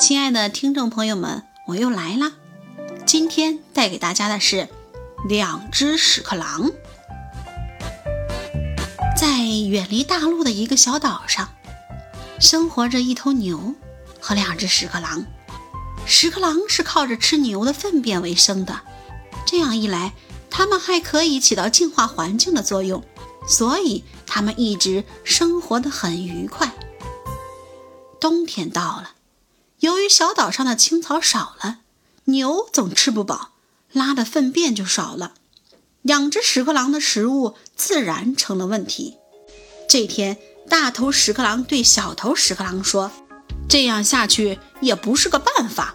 亲爱的听众朋友们，我又来啦！今天带给大家的是两只屎壳郎。在远离大陆的一个小岛上，生活着一头牛和两只屎壳郎。屎壳郎是靠着吃牛的粪便为生的，这样一来，它们还可以起到净化环境的作用，所以它们一直生活得很愉快。冬天到了。由于小岛上的青草少了，牛总吃不饱，拉的粪便就少了，两只屎壳郎的食物自然成了问题。这天，大头屎壳郎对小头屎壳郎说：“这样下去也不是个办法，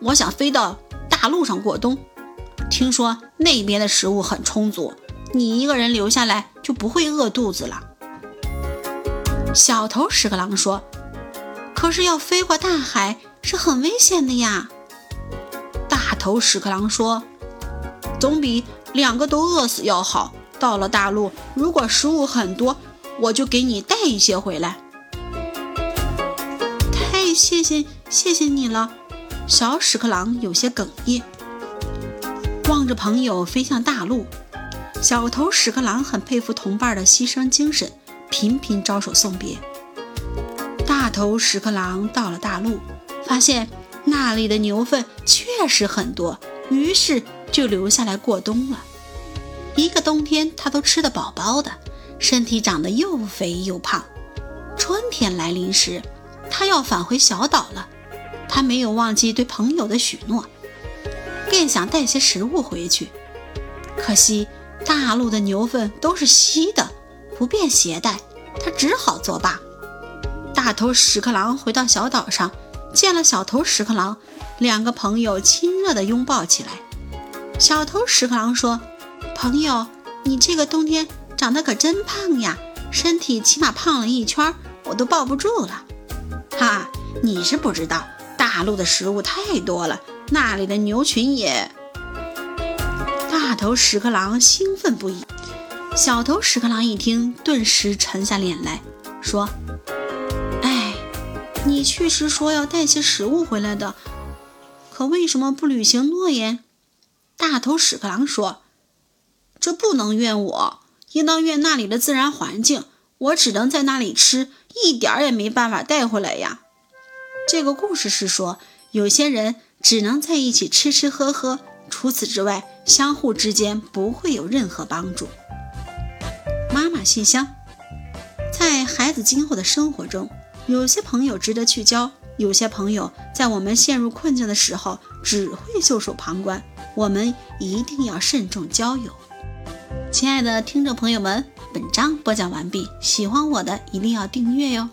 我想飞到大陆上过冬。听说那边的食物很充足，你一个人留下来就不会饿肚子了。”小头屎壳郎说。可是要飞过大海是很危险的呀。大头屎壳郎说：“总比两个都饿死要好。到了大陆，如果食物很多，我就给你带一些回来。”太谢谢谢谢你了，小屎壳郎有些哽咽，望着朋友飞向大陆。小头屎壳郎很佩服同伴的牺牲精神，频频招手送别。大头屎壳郎到了大陆，发现那里的牛粪确实很多，于是就留下来过冬了。一个冬天，他都吃得饱饱的，身体长得又肥又胖。春天来临时，他要返回小岛了。他没有忘记对朋友的许诺，便想带些食物回去。可惜大陆的牛粪都是稀的，不便携带，他只好作罢。大头屎壳郎回到小岛上，见了小头屎壳郎，两个朋友亲热地拥抱起来。小头屎壳郎说：“朋友，你这个冬天长得可真胖呀，身体起码胖了一圈，我都抱不住了。”哈，你是不知道，大陆的食物太多了，那里的牛群也……大头屎壳郎兴奋不已。小头屎壳郎一听，顿时沉下脸来说。你去时说要带些食物回来的，可为什么不履行诺言？大头屎壳郎说：“这不能怨我，应当怨那里的自然环境。我只能在那里吃，一点儿也没办法带回来呀。”这个故事是说，有些人只能在一起吃吃喝喝，除此之外，相互之间不会有任何帮助。妈妈信箱，在孩子今后的生活中。有些朋友值得去交，有些朋友在我们陷入困境的时候只会袖手旁观。我们一定要慎重交友。亲爱的听众朋友们，本章播讲完毕，喜欢我的一定要订阅哟。